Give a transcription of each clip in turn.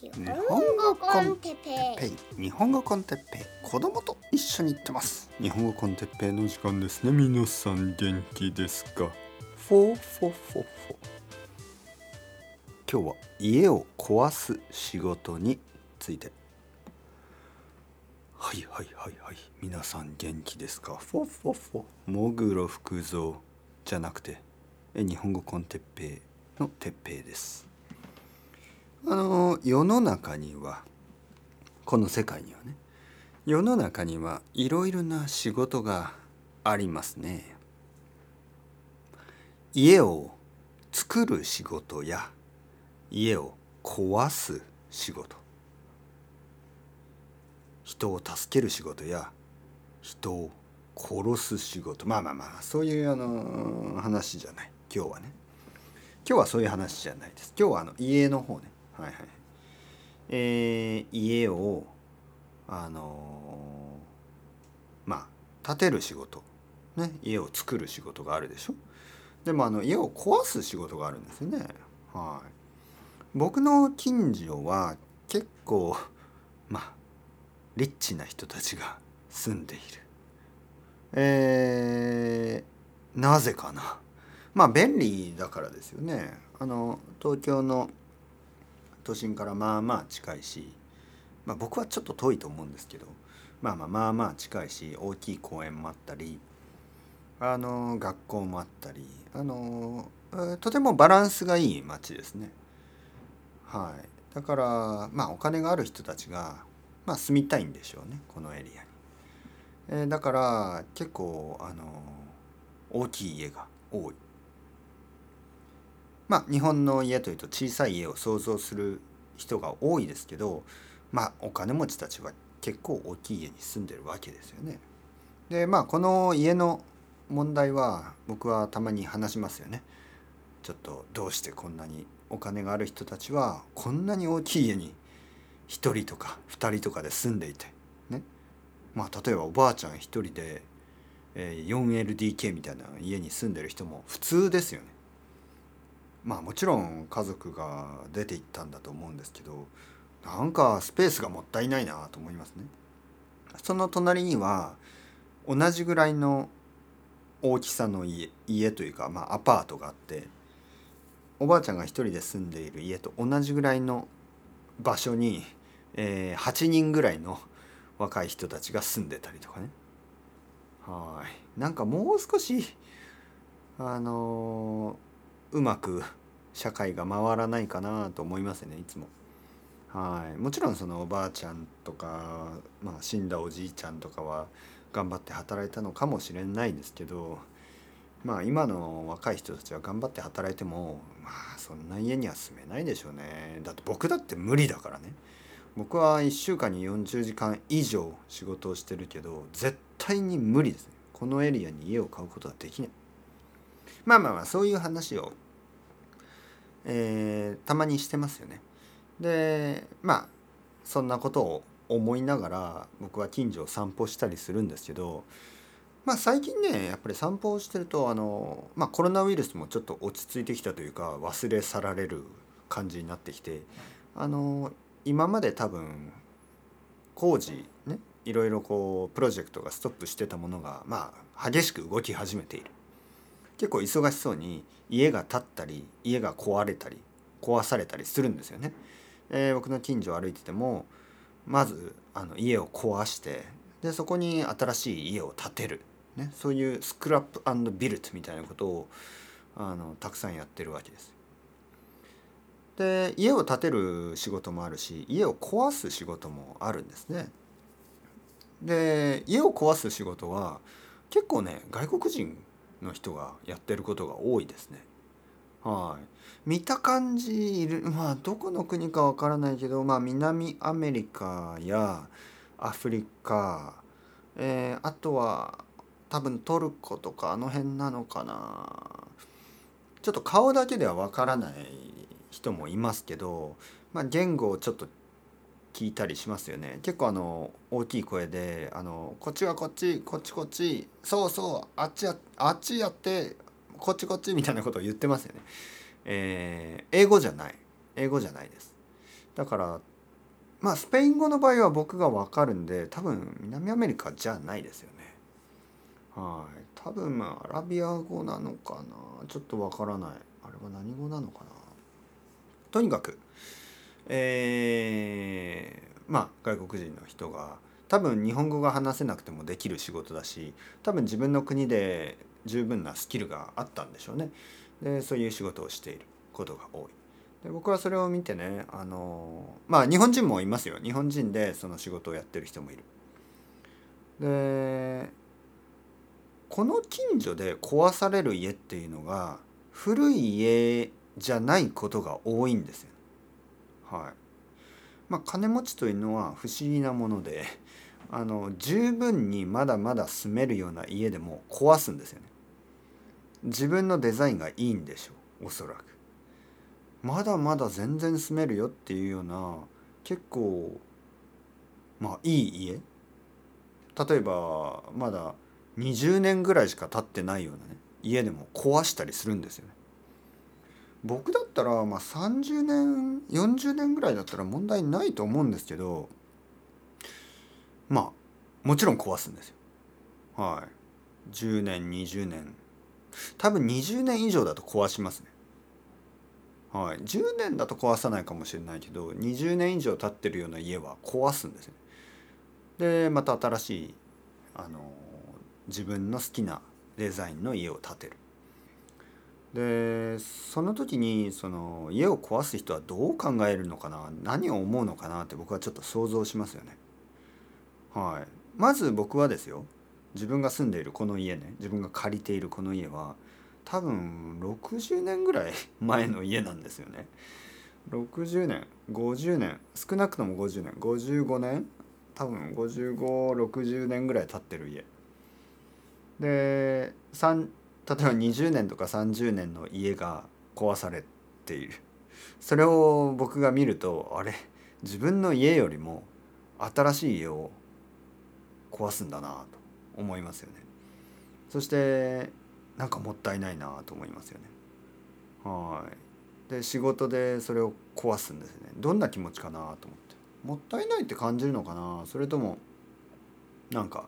日本語 con テッペペイ。日本語 con テッペイ。子供と一緒に行ってます。日本語 con テッペイの時間ですね。皆さん元気ですか？フォーフォーフォーフォー。今日は家を壊す仕事について。はいはいはいはい。皆さん元気ですか？フォーフォーフォー。喪黒福造じゃなくてえ日本語 con テッペイのテッペイですあの世の中にはこの世界にはね世の中にはいろいろな仕事がありますね。家を作る仕事や家を壊す仕事。人を助ける仕事や人を殺す仕事。まあまあまあそういうあの話じゃない。今日はね。今日はそういう話じゃないです。今日はあの家の方ね。はいはい。えー、家をあのー、まあ建てる仕事。ね。家を作る仕事があるでしょ。でもあの家を壊す仕事があるんですよね。はい。僕の近所は結構まあリッチな人たちが住んでいる。えー、なぜかな。まあ便利だからですよね。あの東京の都心からまあまあ近いし、まあ、僕はちょっと遠いと思うんですけどまあまあまあまあ近いし大きい公園もあったりあの学校もあったりあのとてもバランスがいい街ですね。はい、だからまあお金がある人たちが、まあ、住みたいんでしょうねこのエリアに。えー、だから結構あの大きい家が多い。まあ日本の家というと小さい家を想像する人が多いですけどまあお金持ちたちは結構大きい家に住んでるわけですよね。でまあこの家の問題は僕はたまに話しますよね。ちょっとどうしてこんなにお金がある人たちはこんなに大きい家に1人とか2人とかで住んでいてねまあ例えばおばあちゃん1人で 4LDK みたいな家に住んでる人も普通ですよね。まあもちろん家族が出て行ったんだと思うんですけどなんかスペースがもったいないなと思いますね。その隣には同じぐらいの大きさの家家というか、まあ、アパートがあっておばあちゃんが一人で住んでいる家と同じぐらいの場所に、えー、8人ぐらいの若い人たちが住んでたりとかねはいなんかもう少しあのー、うまく社会が回らないかなと思いますねいつも。はい。もちろんそのおばあちゃんとか、まあ、死んだおじいちゃんとかは頑張って働いたのかもしれないですけどまあ今の若い人たちは頑張って働いてもまあそんな家には住めないでしょうね。だって僕だって無理だからね。僕は1週間に40時間以上仕事をしてるけど絶対に無理ですね。このエリアに家を買うことはできない。まあまあまあそういう話を、えー、たまにしてますよね。でまあそんなことを思いながら僕は近所を散歩したりするんですけどまあ最近ねやっぱり散歩をしてるとあの、まあ、コロナウイルスもちょっと落ち着いてきたというか忘れ去られる感じになってきてあの今まで多分工事ねいろいろこうプロジェクトがストップしてたものがまあ激しく動き始めている。結構忙しそうに家が建ったり家が壊れたり壊されたりするんですよね。えー、僕の近所を歩いててもまずあの家を壊してでそこに新しい家を建てる、ね、そういうスクラップビルトみたいなことをあのたくさんやってるわけです。で家を建てる仕事もあるし家を壊す仕事もあるんですね。で家を壊す仕事は結構ね外国人の人がやってることが多いですね。はい、見た感じいる。まあどこの国かわからないけど、まあ、南アメリカやアフリカ、えー、あとは多分トルコとかあの辺なのかな。ちょっと顔だけではわからない人もいますけど、まあ、言語をちょっと聞いたりしますよね結構あの大きい声であの「こっちはこっちこっちこっちそうそうあっちやあっちやってこっちこっちみたいなことを言ってますよね。えー、英語じゃない。英語じゃないです。だからまあスペイン語の場合は僕が分かるんで多分南アメリカじゃないですよねはい多分まあアラビア語なのかなちょっと分からないあれは何語なのかなとにかくえー、まあ外国人の人が多分日本語が話せなくてもできる仕事だし多分自分の国で十分なスキルがあったんでしょうね。でそういう仕事をしていることが多い。で僕はそれを見てねあのまあ日本人もいますよ。日本人でその仕事をやってる人もいる。でこの近所で壊される家っていうのが古い家じゃないことが多いんですよはい。まあ金持ちというのは不思議なものであの十分にまだまだ住めるような家でも壊すんですよね。自分のデザインがいいんでしょうおそらく。まだまだ全然住めるよっていうような結構まあいい家。例えばまだ20年ぐらいしか経ってないようなね家でも壊したりするんですよね。僕だったらまあ30年40年ぐらいだったら問題ないと思うんですけどまあもちろん壊すんですよ。はい。10年20年多分20年以上だと壊しますね。はい。10年だと壊さないかもしれないけど20年以上経ってるような家は壊すんですねでまた新しいあの自分の好きなデザインの家を建てる。でその時にその家を壊す人はどう考えるのかな？何を思うのかな？って僕はちょっと想像しますよね。はい、まず僕はですよ。自分が住んでいるこの家ね。自分が借りているこの家は多分60年ぐらい 前の家なんですよね。60年50年少なくとも50年55年多分5560年ぐらい経ってる家。で3例えば20年とか30年の家が壊されている。それを僕が見るとあれ？自分の家よりも新しい家を壊すんだなと思いますよね。そしてなんかもったいないなと思いますよね。はい。で仕事でそれを壊すんですね。どんな気持ちかなと思って。もったいないって感じるのかな？それともなんか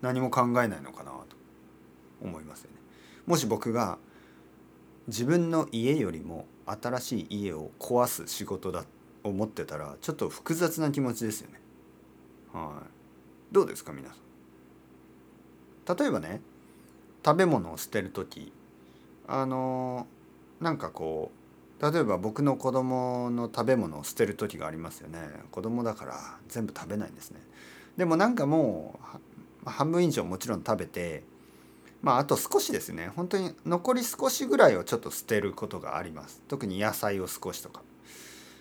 何も考えないのかなと思いますよね。もし僕が自分の家よりも新しい家を壊す仕事だと思ってたらちょっと複雑な気持ちですよね。はい。どうですか皆さん？例えばね食べ物を捨てる時。あのなんかこう例えば僕の子供の食べ物を捨てる時がありますよね。子供だから全部食べないんですね。でもなんかもう半分以上もちろん食べてまああと少しですね。本当に残り少しぐらいをちょっと捨てることがあります。特に野菜を少しとか。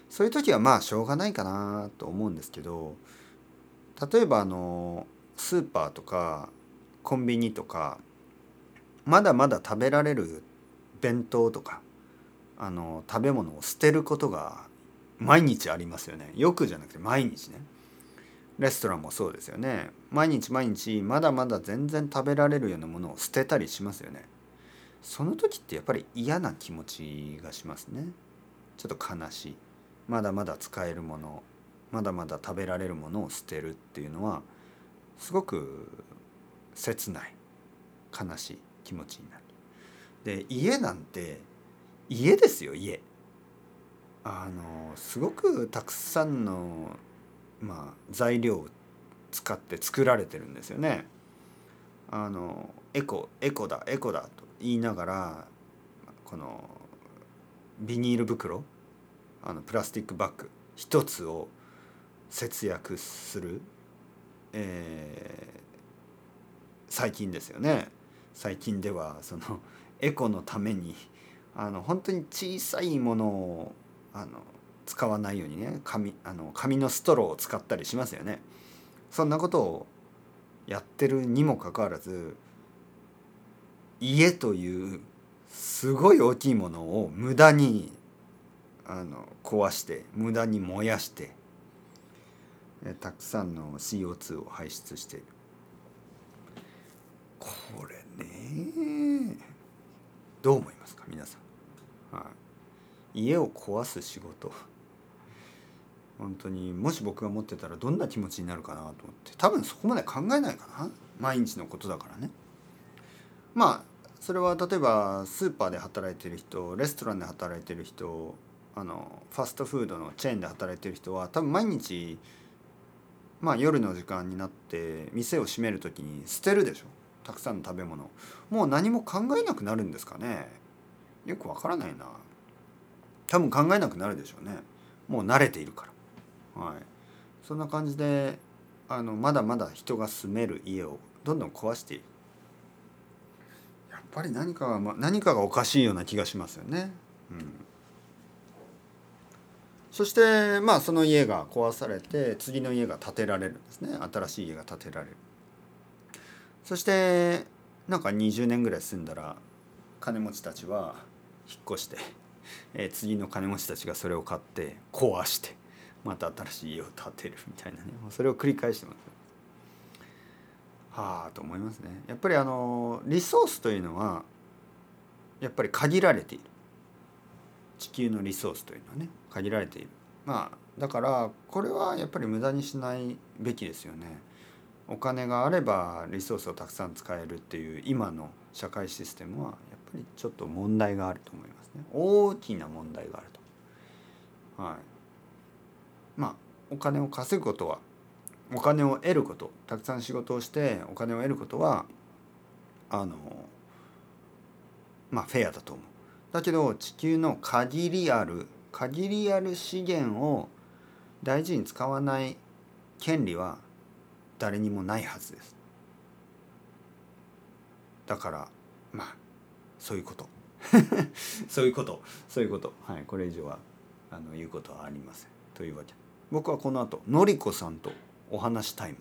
そういう時はまあしょうがないかなと思うんですけど例えばあのスーパーとかコンビニとかまだまだ食べられる弁当とかあの食べ物を捨てることが毎日ありますよね。よくじゃなくて毎日ね。レストランもそうですよね毎日毎日まだまだ全然食べられるようなものを捨てたりしますよねその時ってやっぱり嫌な気持ちがしますねちょっと悲しいまだまだ使えるものまだまだ食べられるものを捨てるっていうのはすごく切ない悲しい気持ちになる。で家なんて家ですよ家。あのすごくたくさんの、まあ、材料を使って作られてるんですよね。あのエコエコだエコだと言いながらこのビニール袋あのプラスチックバッグ一つを節約する、えー、最近ですよね最近ではそのエコのためにあの本当に小さいものをあの使わないようにね紙あの紙のストローを使ったりしますよね。そんなことをやってるにもかかわらず家というすごい大きいものを無駄にあの壊して無駄に燃やしてたくさんの CO2 を排出しているこれねどう思いますか皆さん、はい、家を壊す仕事。本当にもし僕が持ってたらどんな気持ちになるかなと思って。多分そこまで考えないかな。毎日のことだからね。まあそれは例えばスーパーで働いてる人レストランで働いてる人あのファストフードのチェーンで働いてる人は多分毎日まあ夜の時間になって店を閉める時に捨てるでしょ。たくさんの食べ物。もう何も考えなくなるんですかね。よくわからないな。多分考えなくなるでしょうね。もう慣れているから。はいそんな感じであのまだまだ人が住める家をどんどん壊しているぱり何かが、ま、何かがおかしいような気がしますよね。うん、そしてまあその家が壊されて次の家が建てられるんですね新しい家が建てられる。そしてなんか20年ぐらい住んだら金持ちたちは引っ越して、えー、次の金持ちたちがそれを買って壊してまた新しい家を建てるみたいなねそれを繰り返してます。はあと思いますね。やっぱりあのリソースというのはやっぱり限られている地球のリソースというのはね限られている。まあだからこれはやっぱり無駄にしないべきですよね。お金があればリソースをたくさん使えるっていう今の社会システムはやっぱりちょっと問題があると思いますね。大きな問題があると。はい。まあお金を稼ぐことはお金を得ることたくさん仕事をしてお金を得ることはあのまあフェアだと思う。だけど地球の限りある限りある資源を大事に使わない権利は誰にもないはずです。だからまあそういうこと。そういうこと。そういうこと。はいこれ以上はあの言うことはありません。というわけ。僕はこの後のりこさんとお話タイム。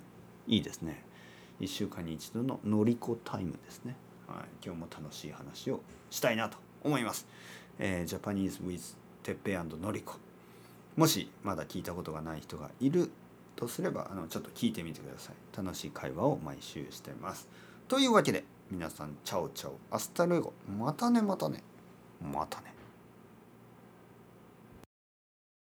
いいですね。1週間に一度ののりこタイムですね、はい、今日も楽しい話をしたいなと思います、えー、ジャパニーズ with てっぺいのりこもしまだ聞いたことがない人がいるとすればあのちょっと聞いてみてください。楽しい会話を毎週してます。というわけで皆さんチャオチャオ。アスタルエゴ。またねまたね。またね。